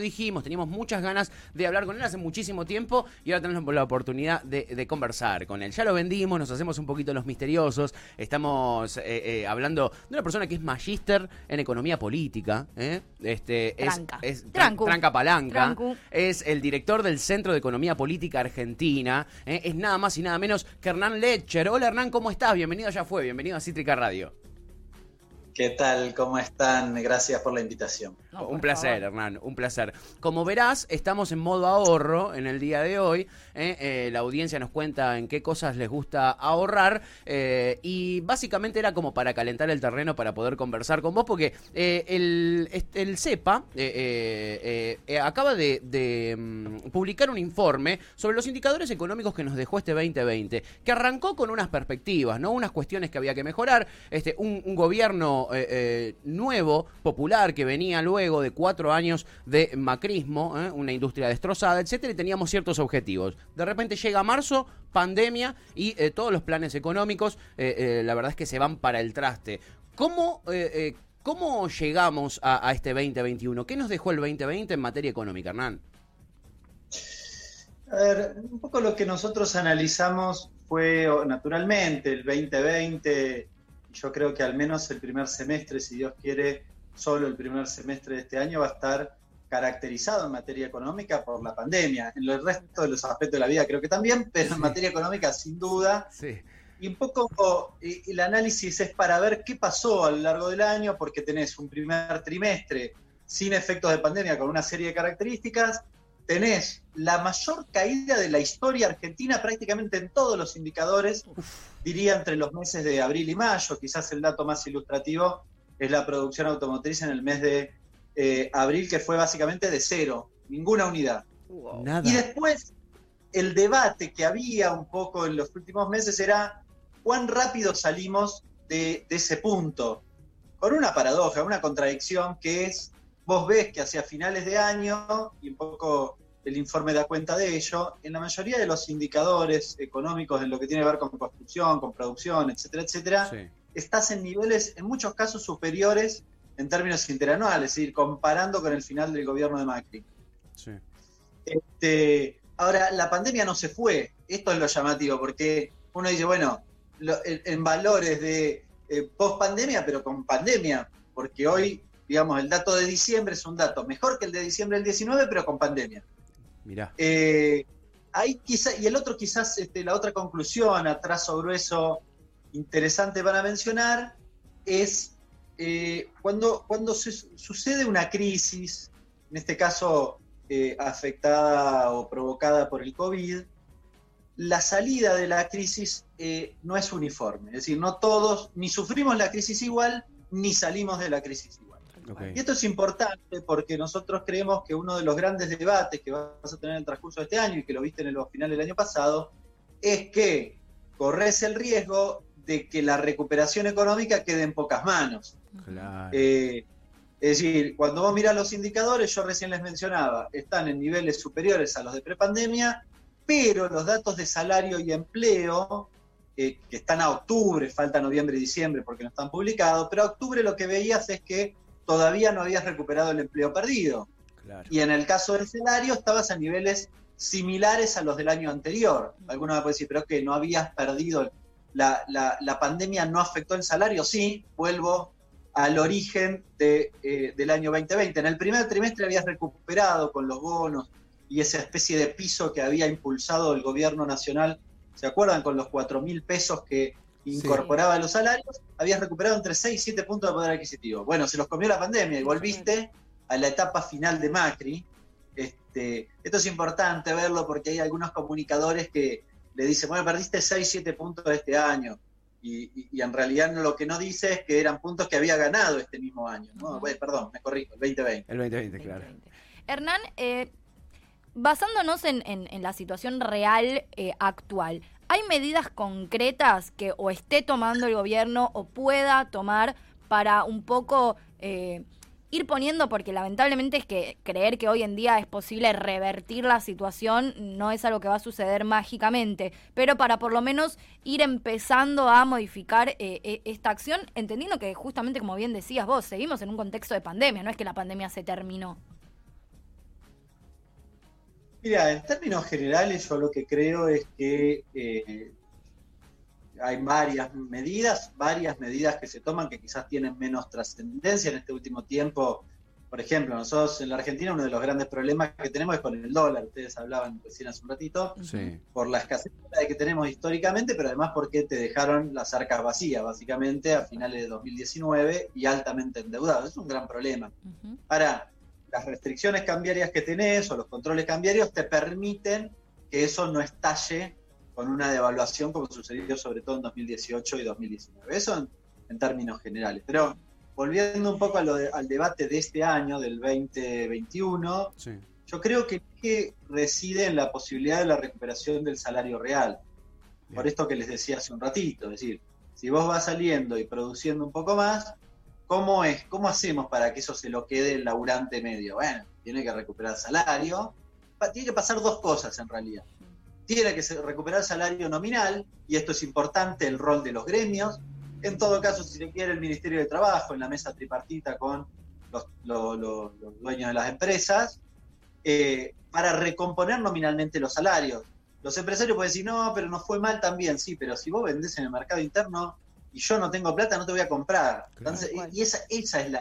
dijimos, teníamos muchas ganas de hablar con él hace muchísimo tiempo y ahora tenemos la oportunidad de, conversar con él. Ya lo vendimos, nos hacemos un poquito los misteriosos, estamos eh, eh, hablando de una persona que es magíster en economía política, ¿eh? este, tranca. es, tranca palanca, es el director del Centro de Economía Política Argentina, es nada más y nada menos que Hernán Lecher. Hola Hernán, ¿cómo estás? Bienvenido, ya fue, bienvenido a Cítrica Radio. ¿Qué tal? ¿Cómo están? Gracias por la invitación. Un placer, Hernán, un placer. Como verás, estamos en modo ahorro en el día de hoy. ¿eh? Eh, la audiencia nos cuenta en qué cosas les gusta ahorrar. Eh, y básicamente era como para calentar el terreno para poder conversar con vos, porque el, el, CEPA acaba de, mm, publicar un informe sobre los indicadores económicos que nos dejó este 2020, que arrancó con unas perspectivas, ¿no? Unas cuestiones que había que mejorar. Este, un gobierno eh, eh, nuevo, popular, que venía luego de cuatro años de macrismo, eh, una industria destrozada, etcétera, y teníamos ciertos objetivos. De repente llega marzo, pandemia y todos los planes económicos, la verdad es que se van para el traste. ¿Cómo, ¿Cómo llegamos a, este 2021? ¿Qué nos dejó el 2020 en materia económica, Hernán? A ver, un poco lo que nosotros analizamos fue, naturalmente, el 2020 yo creo que al menos el primer semestre, si Dios quiere, solo el primer semestre de este año va a estar caracterizado en materia económica por la pandemia. En el resto de los aspectos de la vida creo que también, pero en materia económica sin duda. Y un poco el análisis es para ver qué pasó a lo largo del año, porque tenés un primer trimestre sin efectos de pandemia con una serie de características, tenés la mayor caída de la historia argentina prácticamente en todos los indicadores, diría entre los meses de abril y mayo, quizás el dato más ilustrativo es la producción automotriz en el mes de eh, abril, que fue básicamente de cero, ninguna unidad. Y después, el debate que había un poco en los últimos meses era cuán rápido salimos de, de ese punto, con una paradoja, una contradicción que es vos ves que hacia finales de año, y un poco el informe da cuenta de ello, en la mayoría de los indicadores económicos en lo que tiene que ver con construcción, con producción, etcétera, etcétera, estás en niveles en muchos casos superiores en términos interanuales, es decir, comparando con el final del gobierno de Macri. Este, ahora, la pandemia no se fue, esto es lo llamativo, porque uno dice, bueno, en, valores de eh, post pandemia, pero con pandemia, porque hoy, digamos, el dato de diciembre es un dato mejor que el de diciembre del 19, pero con pandemia. Mirá. Eh, quizá, y el otro quizás, este, la otra conclusión a trazo grueso interesante para mencionar es eh, cuando, cuando se, sucede una crisis, en este caso eh, afectada o provocada por el COVID, la salida de la crisis no es uniforme. Es decir, no todos ni sufrimos la crisis igual, ni salimos de la crisis igual. Y esto es importante porque nosotros creemos que uno de los grandes debates que vas a tener en el transcurso de este año y que lo viste en el final del año pasado, es que corres el riesgo de que la recuperación económica quede en pocas manos. Eh, es decir, cuando vos mirás los indicadores, yo recién les mencionaba, están en niveles superiores a los de prepandemia, pero los datos de salario y empleo, eh, que están a octubre, falta noviembre y diciembre porque no están publicados, pero a octubre lo que veías es que todavía no habías recuperado el empleo perdido. Y en el caso del salario estabas a niveles similares a los del año anterior. Algunos me pueden decir, pero que no habías perdido, la, la, pandemia no afectó el salario. Sí, vuelvo al origen de, eh, del año 2020. En el primer trimestre habías recuperado con los bonos y esa especie de piso que había impulsado el gobierno nacional. ¿Se acuerdan? Con los 4 mil pesos que incorporaba los salarios, habías recuperado entre 6 y 7 puntos de poder adquisitivo. Bueno, se los comió la pandemia y volviste a la etapa final de Macri. Este, esto es importante verlo porque hay algunos comunicadores que le dicen, bueno, perdiste 6, 7 puntos este año. Y, en realidad lo que no dice es que eran puntos que había ganado este mismo año. perdón, me corrijo, el 2020. El 2020, claro. Hernán, eh, basándonos en, la situación real eh, actual, ¿Hay medidas concretas que o esté tomando el gobierno o pueda tomar para un poco eh, ir poniendo, porque lamentablemente es que creer que hoy en día es posible revertir la situación no es algo que va a suceder mágicamente, pero para por lo menos ir empezando a modificar eh, eh, esta acción, entendiendo que justamente como bien decías vos, seguimos en un contexto de pandemia, no es que la pandemia se terminó. Mira, en términos generales yo lo que creo es que eh, hay varias medidas, varias medidas que se toman que quizás tienen menos trascendencia en este último tiempo. Por ejemplo, nosotros en la Argentina uno de los grandes problemas que tenemos es con el dólar. Ustedes hablaban recién hace un ratito. Por la escasez que tenemos históricamente, pero además porque te dejaron las arcas vacías, básicamente, a finales de 2019 y altamente endeudados. Es un gran problema. Ahora, las restricciones cambiarias que tenés o los controles cambiarios te permiten que eso no estalle con una devaluación como sucedió sobre todo en 2018 y 2019. Eso en, términos generales. Pero volviendo un poco al debate de este año, del 2021, yo creo que, que reside en la posibilidad de la recuperación del salario real. Por esto que les decía hace un ratito, es decir, si vos vas saliendo y produciendo un poco más, ¿cómo es? ¿Cómo hacemos para que eso se lo quede el laburante medio? Bueno, tiene que recuperar salario. Tiene que pasar dos cosas en realidad tiene que recuperar salario nominal, y esto es importante, el rol de los gremios. En todo caso, si se quiere, el Ministerio de Trabajo en la mesa tripartita con los, dueños de las empresas, eh, para recomponer nominalmente los salarios. Los empresarios pueden decir, no, pero nos fue mal también, sí, pero si vos vendés en el mercado interno y yo no tengo plata, no te voy a comprar. y esa, esa es la,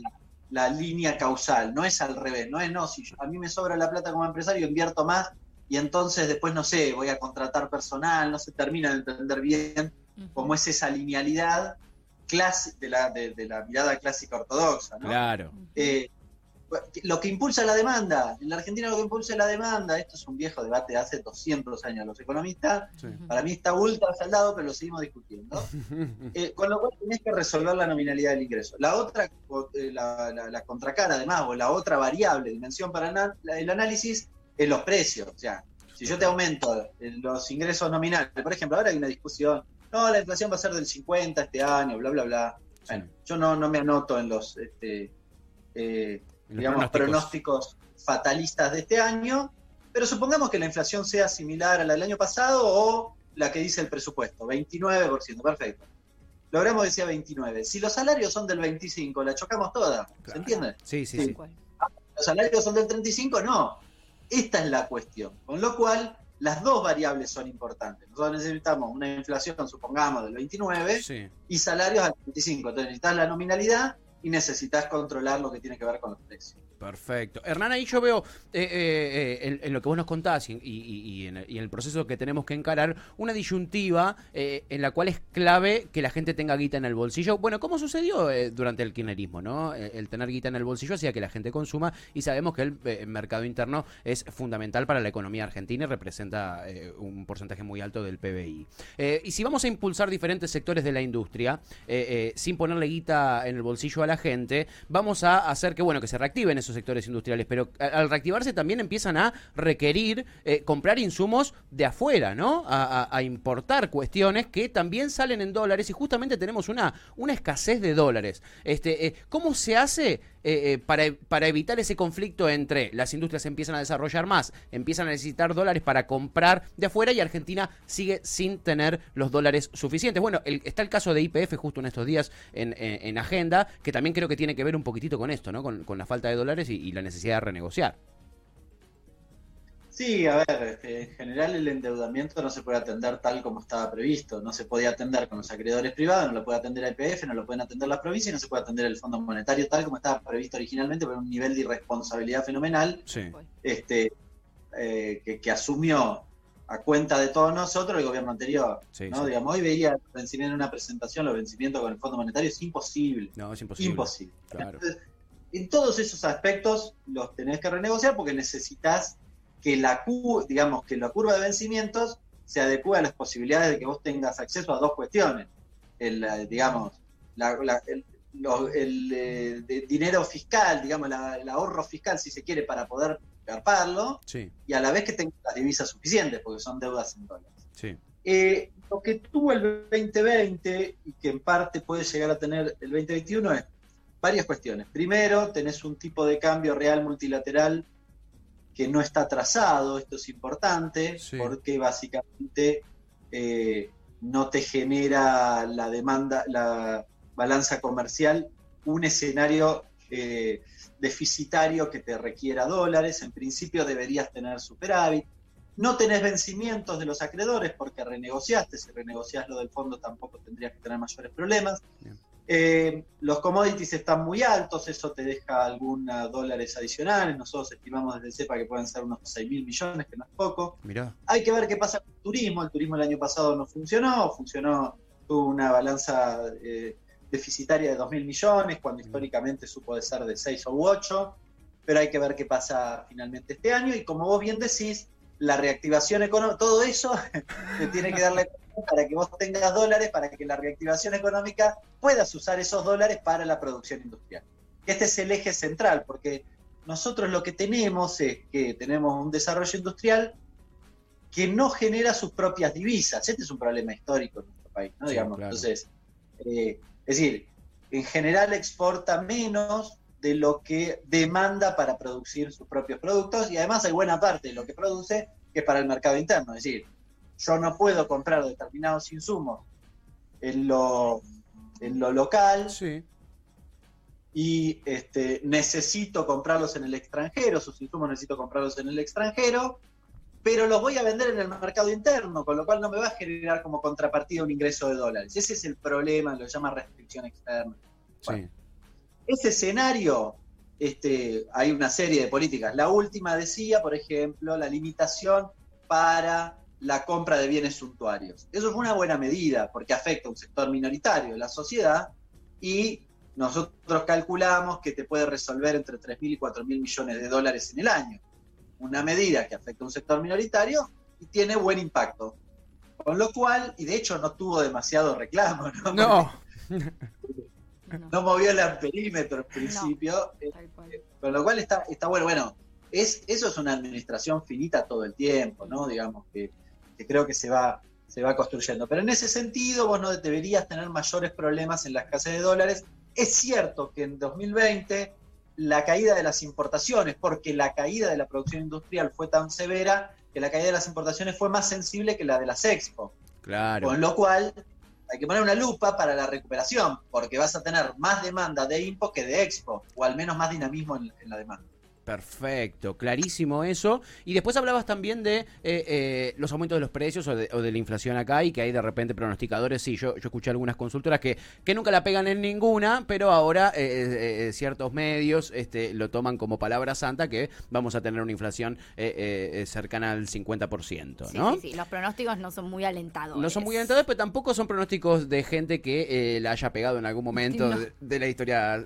la, línea causal, no es al revés, no es, no, si a mí me sobra la plata como empresario, invierto más y entonces después, no sé, voy a contratar personal, no se termina de entender bien cómo es esa linealidad de la, de, la mirada clásica ortodoxa. ¿no? Claro. Eh, lo que impulsa la demanda, en la Argentina lo que impulsa la demanda, esto es un viejo debate de hace 200 años, los economistas, para mí está ultra saldado, pero lo seguimos discutiendo, eh, con lo cual tenés que resolver la nominalidad del ingreso. La otra, eh, la, la, contracara además, o la otra variable, dimensión para el análisis, en los precios. O sea, si yo te aumento los ingresos nominales, por ejemplo, ahora hay una discusión, no, la inflación va a ser del 50 este año, bla, bla, bla. Bueno, yo no, no me anoto en los, este, eh, digamos, pronósticos. fatalistas de este año, pero supongamos que la inflación sea similar a la del año pasado o la que dice el presupuesto, 29%, perfecto. Logramos que sea 29. Si los salarios son del 25, la chocamos toda, ¿se entiende? Sí, sí, sí. Los salarios son del 35, no. Esta es la cuestión. Con lo cual, las dos variables son importantes. Nosotros necesitamos una inflación, supongamos, del 29 y salarios al 25. Entonces necesitas la nominalidad y necesitas controlar lo que tiene que ver con los precios. Perfecto. Hernán, ahí yo veo eh, eh, eh, en, lo que vos nos contás y, en, el proceso que tenemos que encarar una disyuntiva en la cual es clave que la gente tenga guita en el bolsillo. Bueno, como sucedió durante el kirchnerismo, ¿no? El tener guita en el bolsillo hacía que la gente consuma y sabemos que el mercado interno es fundamental para la economía argentina y representa un porcentaje muy alto del PBI. y si vamos a impulsar diferentes sectores de la industria sin ponerle guita en el bolsillo a la gente, vamos a hacer que, bueno, que se reactiven esos sectores industriales, pero al reactivarse también empiezan a requerir eh, comprar insumos de afuera, ¿no? A, importar cuestiones que también salen en dólares y justamente tenemos una, una escasez de dólares. Este, eh, ¿Cómo se hace eh, para, para evitar ese conflicto entre las industrias empiezan a desarrollar más, empiezan a necesitar dólares para comprar de afuera y Argentina sigue sin tener los dólares suficientes? Bueno, está el caso de IPF justo en estos días en, en, agenda, que también creo que tiene que ver un poquitito con esto, ¿no? Con, con la falta de dólares y, la necesidad de renegociar. Sí, a ver, este, en general el endeudamiento no se puede atender tal como estaba previsto. No se podía atender con los acreedores privados, no lo puede atender el IPF, no lo pueden atender las provincias y no se puede atender el Fondo Monetario tal como estaba previsto originalmente por un nivel de irresponsabilidad fenomenal este, eh, que, asumió a cuenta de todos nosotros el gobierno anterior. ¿no? Digamos, hoy veía el vencimiento en una presentación, los vencimientos con el Fondo Monetario, es imposible. No, es imposible. Imposible en todos esos aspectos los tenés que renegociar porque necesitas que la, digamos, que la curva de vencimientos se adecue a las posibilidades de que vos tengas acceso a dos cuestiones. El, digamos, el, eh, dinero fiscal, digamos, el ahorro fiscal, si se quiere, para poder garparlo, y a la vez que tengas las divisas suficientes, porque son deudas en dólares. Eh, lo que tuvo el 2020 y que en parte puede llegar a tener el 2021 es varias cuestiones. Primero, tenés un tipo de cambio real multilateral que no está trazado, esto es importante, Sí. porque básicamente eh, no te genera la demanda, la balanza comercial, un escenario eh, deficitario que te requiera dólares, en principio deberías tener superávit, no tenés vencimientos de los acreedores porque renegociaste, si renegociás lo del fondo tampoco tendrías que tener mayores problemas. Bien. Eh, los commodities están muy altos, eso te deja algunos dólares adicionales, nosotros estimamos desde CEPA que pueden ser unos 6 mil millones, que no es poco. Mirá. Hay que ver qué pasa con el turismo. El turismo el año pasado no funcionó, funcionó, tuvo una balanza eh, deficitaria de 2 mil millones, cuando históricamente supo de ser de 6 o 8, pero hay que ver qué pasa finalmente este año. Y como vos bien decís, la reactivación económica, todo eso te tiene que darle para que vos tengas dólares, para que la reactivación económica puedas usar esos dólares para la producción industrial. Este es el eje central, porque nosotros lo que tenemos es que tenemos un desarrollo industrial que no genera sus propias divisas. Este es un problema histórico en nuestro país, ¿no? Sí, Digamos. claro. Entonces, eh, es decir, en general exporta menos de lo que demanda para producir sus propios productos y además hay buena parte de lo que produce que es para el mercado interno. Es decir, yo no puedo comprar determinados insumos en lo, en lo local Sí. y este, necesito comprarlos en el extranjero, sus insumos necesito comprarlos en el extranjero, pero los voy a vender en el mercado interno, con lo cual no me va a generar como contrapartida un ingreso de dólares. Ese es el problema, lo llama restricción externa. Sí. Ese escenario, este, hay una serie de políticas. La última decía, por ejemplo, la limitación para la compra de bienes suntuarios. Eso fue una buena medida porque afecta a un sector minoritario de la sociedad y nosotros calculamos que te puede resolver entre 3.000 y 4.000 millones de dólares en el año. Una medida que afecta a un sector minoritario y tiene buen impacto. Con lo cual, y de hecho no tuvo demasiado reclamo, ¿no? No. No, No movió el amperímetro en principio. eh, tal cual. con lo cual está, está bueno. Bueno, es, eso es una administración finita todo el tiempo, ¿no? Digamos que, que creo que se va, se va construyendo. Pero en ese sentido, vos no deberías tener mayores problemas en la escasez de dólares. Es cierto que en 2020 la caída de las importaciones, porque la caída de la producción industrial fue tan severa que la caída de las importaciones fue más sensible que la de las expo. Claro. Con lo cual, hay que poner una lupa para la recuperación, porque vas a tener más demanda de Impo que de Expo, o al menos más dinamismo en, en la demanda. Perfecto, clarísimo eso. Y después hablabas también de eh, eh, los aumentos de los precios o de, o de la inflación acá y que hay de repente pronosticadores. Sí, yo, yo escuché algunas consultoras que, que nunca la pegan en ninguna, pero ahora eh, ciertos medios este, lo toman como palabra santa que vamos a tener una inflación cercana al 50%, Sí, ¿no? sí, sí, los pronósticos no son muy alentadores. No son muy alentadores, pero tampoco son pronósticos de gente que la haya pegado en algún momento No. de, de la historia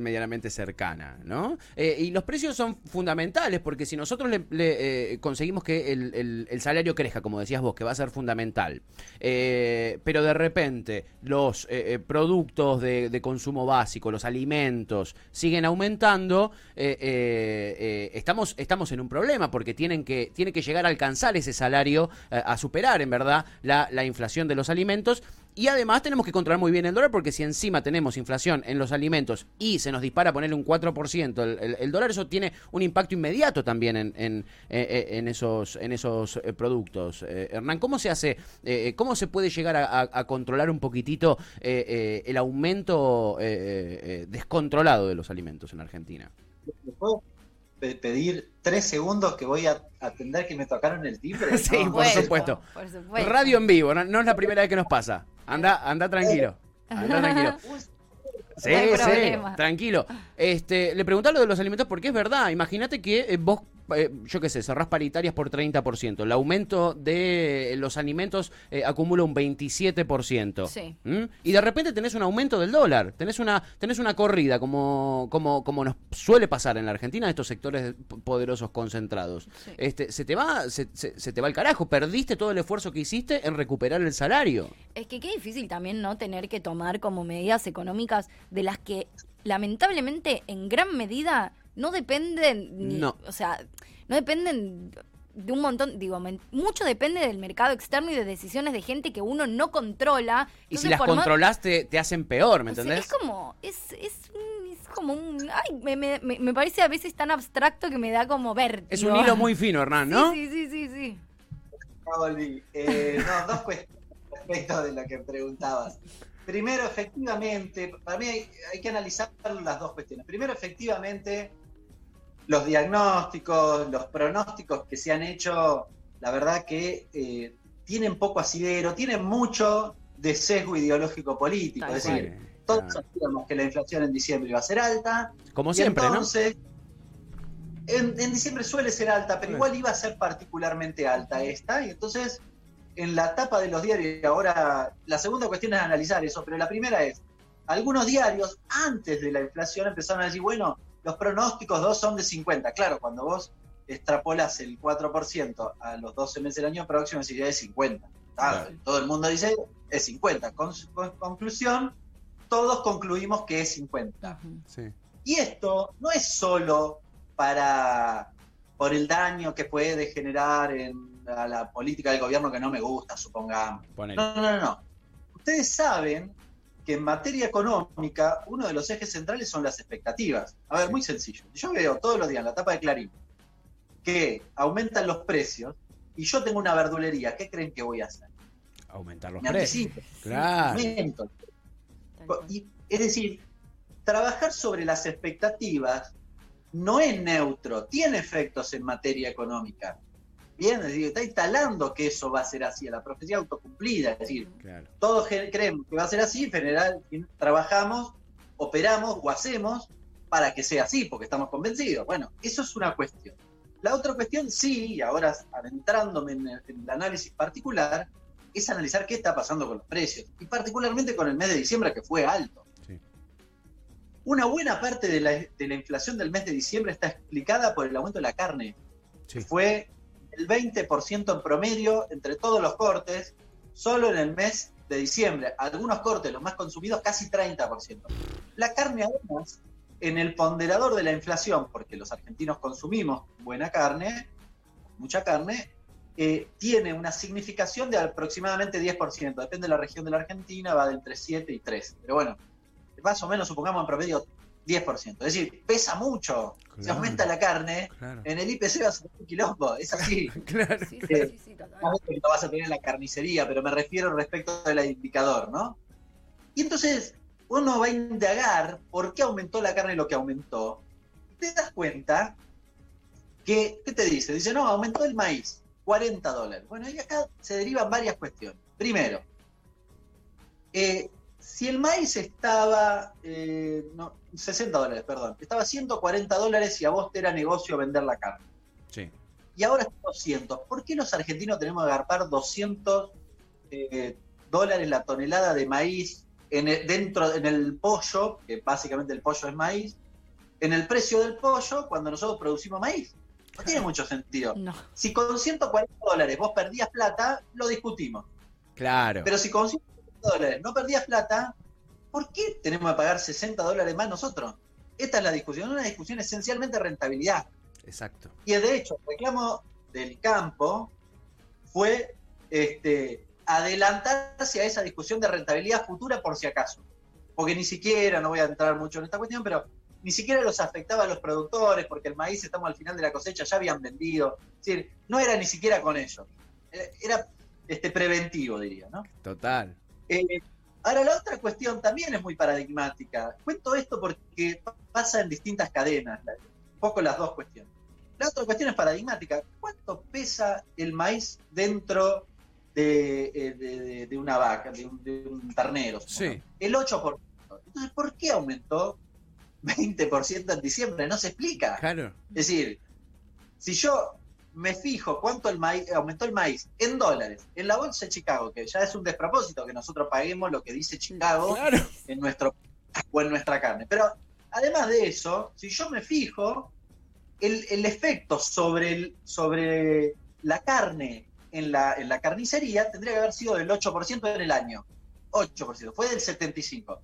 medianamente cercana, ¿no? Y los precios son fundamentales, porque si nosotros le, eh, conseguimos que el, el- salario crezca, como decías vos, que va a ser fundamental, eh, pero de repente los eh, productos de, consumo básico, los alimentos, siguen aumentando, estamos, estamos en un problema, porque tienen que, tiene que llegar a alcanzar ese salario, a superar, en verdad, la, la inflación de los alimentos. Y además tenemos que controlar muy bien el dólar porque si encima tenemos inflación en los alimentos y se nos dispara ponerle un 4% el, el- el dólar, eso tiene un impacto inmediato también en, en, eh, eh, en esos, en esos eh, productos. Eh, Hernán, ¿cómo se hace, eh, cómo se puede llegar a, a- a controlar un poquitito eh, eh, el aumento eh, eh, eh, descontrolado de los alimentos en Argentina? ¿Le puedo pe- pedir tres segundos que voy a atender que me tocaron el timbre? Sí, No, por no sé. supuesto. Por supuesto. Radio en vivo, no, no es la primera vez que nos pasa. Anda, anda tranquilo. Anda tranquilo. Sí, sí, tranquilo. Este, le preguntaba lo de los alimentos porque es verdad. Imagínate que eh, vos, eh, yo qué sé, cerrás paritarias por 30%. El aumento de los alimentos eh, acumula un 27%. Sí. ¿Mm? Y de repente tenés un aumento del dólar. Tenés una, tenés una corrida, como, como, como nos suele pasar en la Argentina, estos sectores poderosos concentrados. Sí. Este, se te va, se, se- se te va el carajo. Perdiste todo el esfuerzo que hiciste en recuperar el salario. Es que qué difícil también no tener que tomar como medidas económicas de las que lamentablemente en gran medida no dependen, ni- No. o sea, no dependen de un montón, digo, mucho depende del mercado externo y de decisiones de gente que uno no controla. Y si las controlás, te, te hacen peor, ¿me o sea, entendés? es como, es, es como un... Ay, me, me- me- parece a veces tan abstracto que me da como vértigo. Es un hilo muy fino, Hernán, ¿no? Sí, sí, sí, sí, sí. Ya volví. Eh, no, dos cuestiones respecto de lo que preguntabas. Primero, efectivamente, para mí hay, hay que analizar las dos cuestiones. Primero, efectivamente, los diagnósticos, los pronósticos que se han hecho, la verdad que eh, tienen poco asidero, tienen mucho de sesgo ideológico político. Tal Es cual. decir, todos sabíamos que la inflación en diciembre iba a ser alta, Como y siempre, ¿no? entonces, en, en diciembre suele ser alta, pero igual iba a ser particularmente alta esta. Y entonces, en la tapa de los diarios, y ahora la segunda cuestión es analizar eso, pero la primera es, algunos diarios antes de la inflación empezaron a decir, bueno, los pronósticos dos son de 50. Claro, cuando vos extrapolas el 4% a los 12 meses del año próximo, es 50. Ah, Claro. Todo el mundo dice, es 50. Con, con- conclusión, todos concluimos que es 50. Ujú. Sí. Y esto no es solo para por el daño que puede generar en a la política del gobierno que no me gusta, supongamos. Ponele. No, no, no, no. Ustedes saben que en materia económica uno de los ejes centrales son las expectativas. A ver, muy sencillo. Yo veo todos los días en la tapa de Clarín que aumentan los precios y yo tengo una verdulería. ¿Qué creen que voy a hacer? Aumentar los Me precios. anticipo. Claro. aumento. Y, es decir, trabajar sobre las expectativas no es neutro, tiene efectos en materia económica. Bien, es decir, está instalando que eso va a ser así, la profecía autocumplida. Es decir, Claro. todos creemos que va a ser así, en general trabajamos, operamos o hacemos para que sea así, porque estamos convencidos. Bueno, eso es una cuestión. La otra cuestión, sí, y ahora adentrándome en el, en el análisis particular, es analizar qué está pasando con los precios, y particularmente con el mes de diciembre que fue alto. Sí. Una buena parte de la, de la inflación del mes de diciembre está explicada por el aumento de la carne, Sí. fue el 20% en promedio entre todos los cortes, solo en el mes de diciembre. Algunos cortes, los más consumidos, casi 30%. La carne, además, en el ponderador de la inflación, porque los argentinos consumimos buena carne, mucha carne, eh, tiene una significación de aproximadamente 10%. Depende de la región de la Argentina, va de entre 7 y 3. Pero bueno, más o menos supongamos en promedio 10%. Es decir, pesa mucho. Si Claro. aumenta la carne, Claro. en el IPC va a ser un quilombo, es así. Claro. Sí, sí, sí, sí, lo vas a tener en la carnicería, pero me refiero respecto del indicador, ¿no? Y entonces uno va a indagar por qué aumentó la carne lo que aumentó. Te das cuenta que, ¿qué te dice? Dice, no, aumentó el maíz, 40 dólares. Bueno, y acá se derivan varias cuestiones. Primero, eh, si el maíz estaba, eh, no, 60 dólares, perdón, estaba 140 dólares y a vos te era negocio vender la carne Sí. y ahora es 200. ¿Por qué los argentinos tenemos que agarpar 200 eh, dólares la tonelada de maíz en el, dentro en el pollo, que básicamente el pollo es maíz, en el precio del pollo cuando nosotros producimos maíz? No tiene mucho sentido. No. Si con 140 dólares vos perdías plata, lo discutimos. Claro. Pero si con 140 dólares no perdías plata, ¿por qué tenemos que pagar 60 dólares más nosotros? Esta es la discusión, una discusión esencialmente de rentabilidad. Exacto. Y de hecho, el reclamo del campo fue este, adelantarse a esa discusión de rentabilidad futura por si acaso. Porque ni siquiera, no voy a entrar mucho en esta cuestión, pero ni siquiera los afectaba a los productores, porque el maíz estamos al final de la cosecha, ya habían vendido. Es decir, no era ni siquiera con ellos. Era, este, preventivo, diría, ¿no? Total. Eh, ahora, la otra cuestión también es muy paradigmática. Cuento esto porque pasa en distintas cadenas, un poco las dos cuestiones. La otra cuestión es paradigmática. ¿Cuánto pesa el maíz dentro de, eh, de- de- de una vaca, de un, de un ternero? Sí. El 8%. Entonces, ¿por qué aumentó 20% en diciembre? No se explica. Claro. Es decir, si yo me fijo cuánto el maíz, aumentó el maíz en dólares en la bolsa de Chicago, que ya es un despropósito que nosotros paguemos lo que dice Chicago Claro. en nuestro o en nuestra carne. Pero además de eso, si yo me fijo, el, el efecto sobre, el, sobre la carne en la, en la carnicería tendría que haber sido del 8% en el año. 8%, fue del 75%.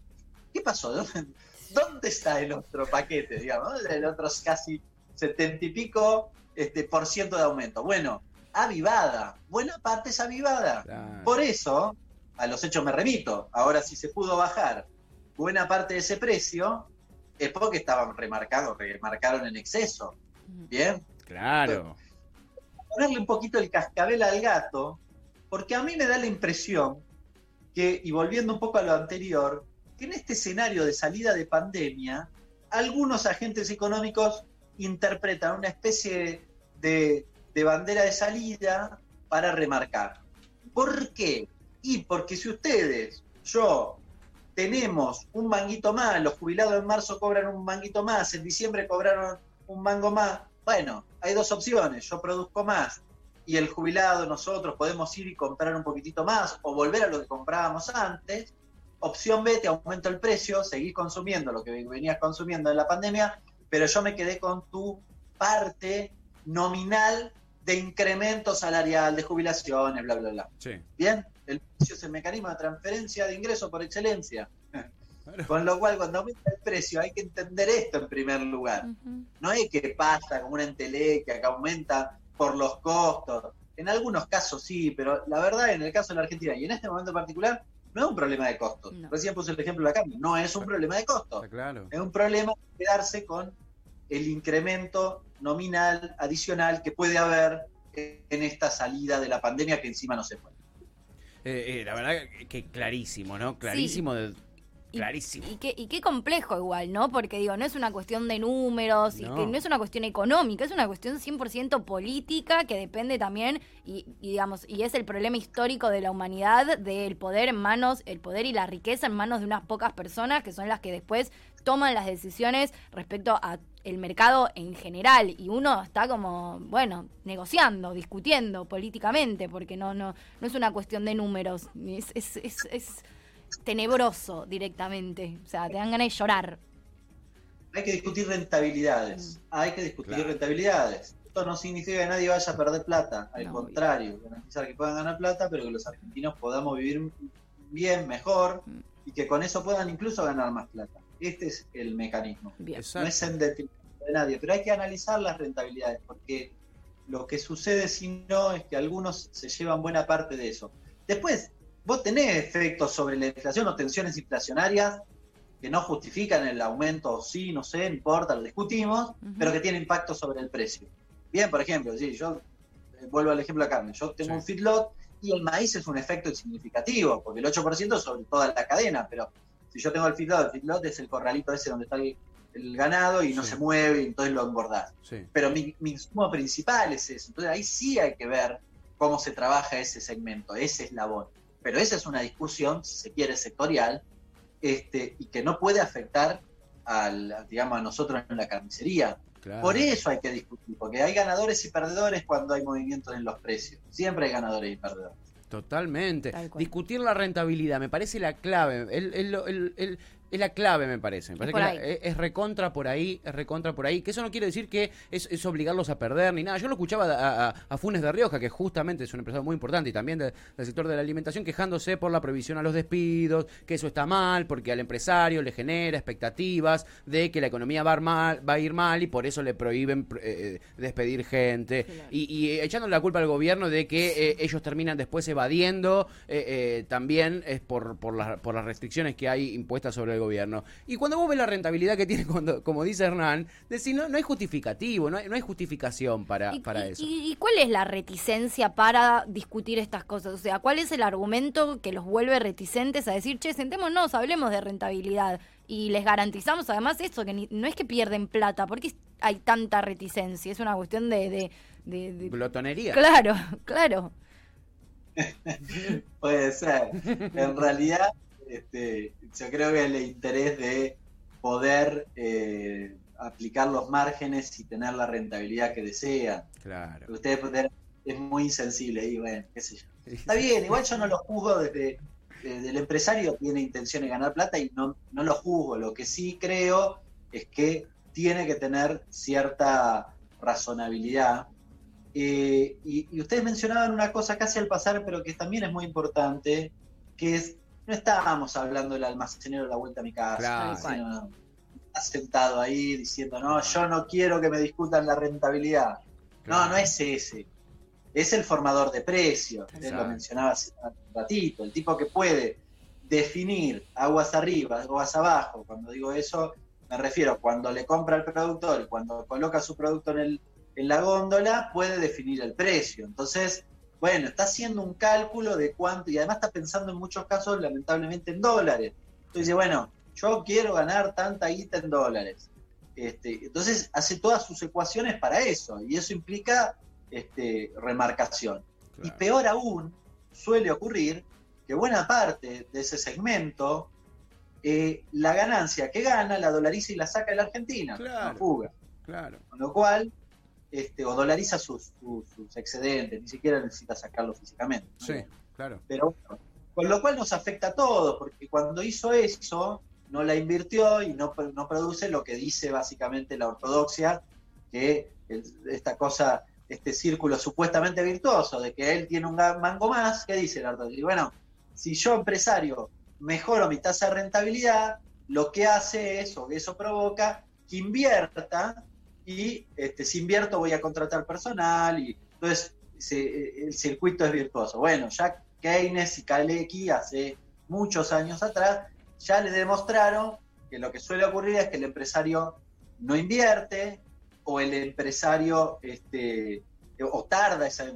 ¿Qué pasó? ¿Dónde, dónde está el otro paquete, digamos? El otro casi 70 y pico este, por ciento de aumento. Bueno, avivada. Buena parte es avivada. Claro. Por eso, a los hechos me remito. Ahora, si se pudo bajar buena parte de ese precio, es porque estaban remarcados, remarcaron en exceso. Bien. Claro. Ponerle un poquito el cascabel al gato, porque a mí me da la impresión que, y volviendo un poco a lo anterior, que en este escenario de salida de pandemia, algunos agentes económicos interpretan una especie de, de bandera de salida para remarcar. ¿Por qué? Y porque si ustedes, yo, tenemos un manguito más, los jubilados en marzo cobran un manguito más, en diciembre cobraron un mango más, bueno, hay dos opciones, yo produzco más y el jubilado, nosotros podemos ir y comprar un poquitito más o volver a lo que comprábamos antes. Opción B, te aumento el precio, seguís consumiendo lo que venías consumiendo en la pandemia, pero yo me quedé con tu parte nominal de incremento salarial, de jubilaciones, bla, bla, bla. Sí. Bien, el precio es el mecanismo de transferencia de ingreso por excelencia. Con lo cual, cuando aumenta el precio, hay que entender esto en primer lugar. No es que pasa como una entelequia que aumenta por los costos. En algunos casos sí, pero la verdad, en el caso de la Argentina y en este momento en particular, no es un problema de costos. No. Recién puse el ejemplo de la carne. No es un problema de costos. Claro. Es un problema de quedarse con el incremento nominal adicional que puede haber en esta salida de la pandemia que encima no se fue. Eh, eh, la verdad que clarísimo, ¿no? Clarísimo. de- Y- clarísimo. Y, qué, y qué complejo igual, ¿no? Porque digo, no es una cuestión de números, y No. que no es una cuestión económica, es una cuestión 100% política que depende también, y, y digamos, y es el problema histórico de la humanidad, del poder en manos, el poder y la riqueza en manos de unas pocas personas que son las que después toman las decisiones respecto a el mercado en general y uno está como bueno negociando discutiendo políticamente porque no no no es una cuestión de números es, es, es, es tenebroso directamente. O sea, te dan ganas de llorar. Hay que discutir rentabilidades. Hay que discutir Claro. rentabilidades. Esto no significa que nadie vaya a perder plata. Al No, contrario, garantizar que puedan ganar plata, pero que los argentinos podamos vivir bien, mejor, Mm. y que con eso puedan incluso ganar más plata. Este es el mecanismo. Bien. No es en detrimento de nadie, pero hay que analizar las rentabilidades, porque lo que sucede si no es que algunos se llevan buena parte de eso. Después, vos tenés efectos sobre la inflación o tensiones inflacionarias que no justifican el aumento, o sí, no sé, no importa, lo discutimos, Ujú. pero que tienen impacto sobre el precio. Bien, por ejemplo, sí, yo eh, vuelvo al ejemplo de la carne, yo tengo Sí. un feedlot y el maíz es un efecto significativo, porque el 8% es sobre toda la cadena, pero si yo tengo el feedlot, el feedlot es el corralito ese donde está el, el ganado y no Sí. se mueve y entonces lo engordás. Sí. Pero mi, mi insumo principal es eso, entonces ahí sí hay que ver cómo se trabaja ese segmento, ese eslabón. Pero esa es una discusión, si se quiere, sectorial, este, y que no puede afectar al, digamos, a nosotros en la carnicería. Claro. Por eso hay que discutir, porque hay ganadores y perdedores cuando hay movimientos en los precios. Siempre hay ganadores y perdedores. Totalmente. Discutir la rentabilidad me parece la clave. El- el- el- el- es la clave, me parece. Me parece que la- es, recontra por ahí, es recontra por ahí. Que eso no quiere decir que es, es obligarlos a perder ni nada. Yo lo escuchaba a, a- a Funes de Rioja, que justamente es un empresario muy importante y también de- del sector de la alimentación, quejándose por la prohibición a los despidos, que eso está mal, porque al empresario le genera expectativas de que la economía va a, ir mal, va a ir mal y por eso le prohíben eh, despedir gente. Claro. Y, y echándole la culpa al gobierno de que eh, ellos terminan después evadiendo, eh, eh, también es por, por, las, por las restricciones que hay impuestas sobre el gobierno. Y cuando vos ves la rentabilidad que tiene, cuando, como dice Hernán, decís, no, no hay justificativo, no hay, no hay justificación para, ¿Y, para y- eso. y- y cuál es la reticencia para discutir estas cosas? O sea, ¿cuál es el argumento que los vuelve reticentes a decir, che, sentémonos, hablemos de rentabilidad? Y les garantizamos además eso, que ni- no es que pierden plata, porque hay tanta reticencia? Es una cuestión de... de- de- de- Glotonería. Claro, claro. Puede ser. En realidad, este, yo creo que el interés de poder eh, aplicar los márgenes y tener la rentabilidad que desean. Claro. Ustedes pueden- es muy insensible y bueno, qué sé yo. Está bien, igual yo no lo juzgo desde, desde el empresario tiene intención de ganar plata y no, no lo juzgo. Lo que sí creo es que tiene que tener cierta razonabilidad. Eh, y, y ustedes mencionaban una cosa casi al pasar, pero que también es muy importante, que es, no estábamos hablando del almacenero de la vuelta a mi casa, Claro. sino, está sentado ahí diciendo, no, yo no quiero que me discutan la rentabilidad. No, no es ese. Es el formador de precios. Usted lo mencionaba hace un ratito. El tipo que puede definir aguas arriba, aguas abajo. Cuando digo eso, me refiero, cuando le compra al productor, cuando coloca su producto en, el, en la góndola, puede definir el precio. Entonces, bueno, está haciendo un cálculo de cuánto, y además está pensando en muchos casos, lamentablemente, en dólares. Entonces dice, bueno, yo quiero ganar tanta guita en dólares. Este, entonces hace todas sus ecuaciones para eso, y eso implica este, remarcación. Y peor aún, suele ocurrir que buena parte de ese segmento, eh, la ganancia que gana la dolariza y la saca de la Argentina, Claro. fuga. Claro. Con lo cual, este, o dolariza sus, sus- sus excedentes, ni siquiera necesita sacarlo físicamente. ¿no? Sí, claro. Pero bueno, con lo cual nos afecta a todos, porque cuando hizo eso, no la invirtió y no, no produce lo que dice básicamente la ortodoxia, que el- esta cosa, este círculo supuestamente virtuoso, de que él tiene un mango más, ¿qué dice la ortodoxia? Y bueno, si yo empresario mejoro mi tasa de rentabilidad, lo que hace es, o que eso provoca, que invierta y este, si invierto voy a contratar personal y entonces se- el circuito es virtuoso. Bueno, ya Keynes y Kalecki hace muchos años atrás ya le demostraron que lo que suele ocurrir es que el empresario no invierte o el empresario este, o tarda esa,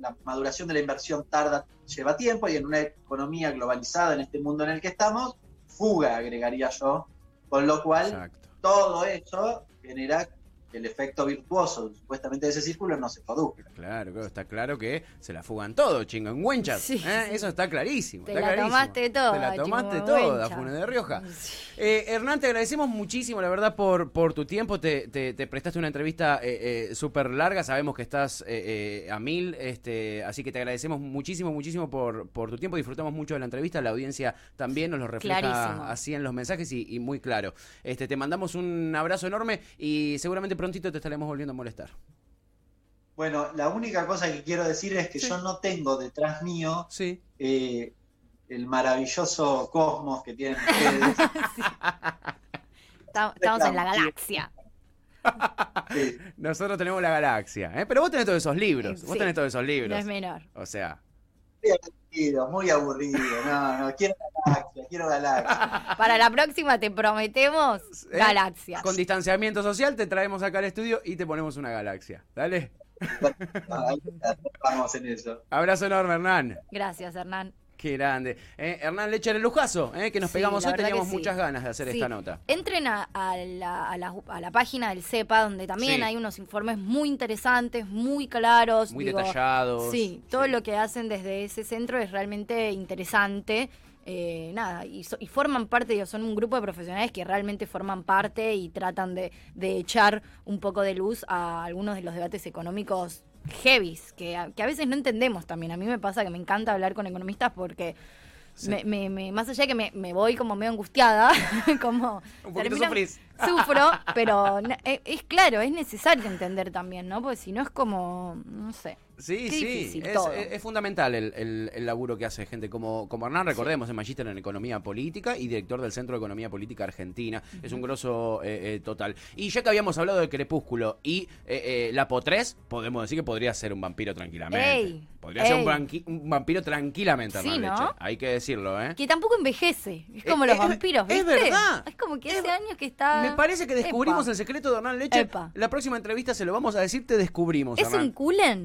la maduración de la inversión tarda lleva tiempo y en una economía globalizada en este mundo en el que estamos fuga agregaría yo con lo cual Exacto. todo eso genera el efecto virtuoso supuestamente de ese círculo no se produzca. Claro, claro, está claro que se la fugan todo, chingo, en Huenchas. Sí, ¿eh? Eso está clarísimo. Te está la clarísimo. tomaste toda, Te la tomaste toda, Funes de Rioja. Sí. Eh, Hernán, te agradecemos muchísimo, la verdad, por, por tu tiempo. Te, te- te prestaste una entrevista eh, eh, súper larga. Sabemos que estás eh, eh, a mil, este, así que te agradecemos muchísimo, muchísimo por, por tu tiempo. Disfrutamos mucho de la entrevista. La audiencia también nos lo refleja Clarísimo. así en los mensajes y, y muy claro. Este, te mandamos un abrazo enorme y seguramente prontito te estaremos volviendo a molestar. Bueno, la única cosa que quiero decir es que Sí. yo no tengo detrás mío Sí. eh, el maravilloso cosmos que tienen ustedes. Estamos en la galaxia. Sí. Nosotros tenemos la galaxia, ¿eh? pero vos tenés todos esos libros. Vos tenés todos esos No libros. es menor. O sea, Muy aburrido, muy aburrido. No, no, quiero galaxia, quiero galaxia. Para la próxima te prometemos ¿eh? galaxias. con distanciamiento social te traemos acá al estudio y te ponemos una galaxia. Dale. Vamos en eso. Abrazo enorme, Hernán. Gracias, Hernán. Qué grande. Eh, Hernán Lecher, el lujazo, eh, que nos Sí, pegamos hoy. Teníamos sí. muchas ganas de hacer Sí. esta nota. Entren a, a la, a la- a la página del CEPA, donde también Sí. hay unos informes muy interesantes, muy claros. Muy digo, detallados. Sí, todo lo que hacen desde ese centro es realmente interesante. Eh, nada, y, so- y forman parte, digo, son un grupo de profesionales que realmente forman parte y tratan de, de echar un poco de luz a algunos de los debates económicos heavies, que a, que a veces no entendemos también. A mí me pasa que me encanta hablar con economistas porque Sí. me, me- me- más allá de que me, me voy como medio angustiada, como Un poquito sufrís. Sufro, pero es, es claro, es necesario entender también, ¿no? Porque si no es como, no sé. Sí, Qué sí, es, es- es fundamental el, el- el laburo que hace gente como, como Hernán, recordemos, es magíster en Economía Política y director del Centro de Economía Política Argentina, es un grosso eh, eh, total. Y ya que habíamos hablado de Crepúsculo y eh, eh, la Potrés, podemos decir que podría ser un vampiro tranquilamente. Ey, podría ser un, vampiro tranquilamente, Sí, Hernán ¿no? Leche. Hay que decirlo, ¿eh? Que tampoco envejece. Es como Eh, los vampiros, es ¿viste? verdad. Es como que Es- hace años que está. Me parece que descubrimos Epa. el secreto de Hernán Leche. Epa. La próxima entrevista se lo vamos a decir, te descubrimos, ¿Es Hernán. un culen?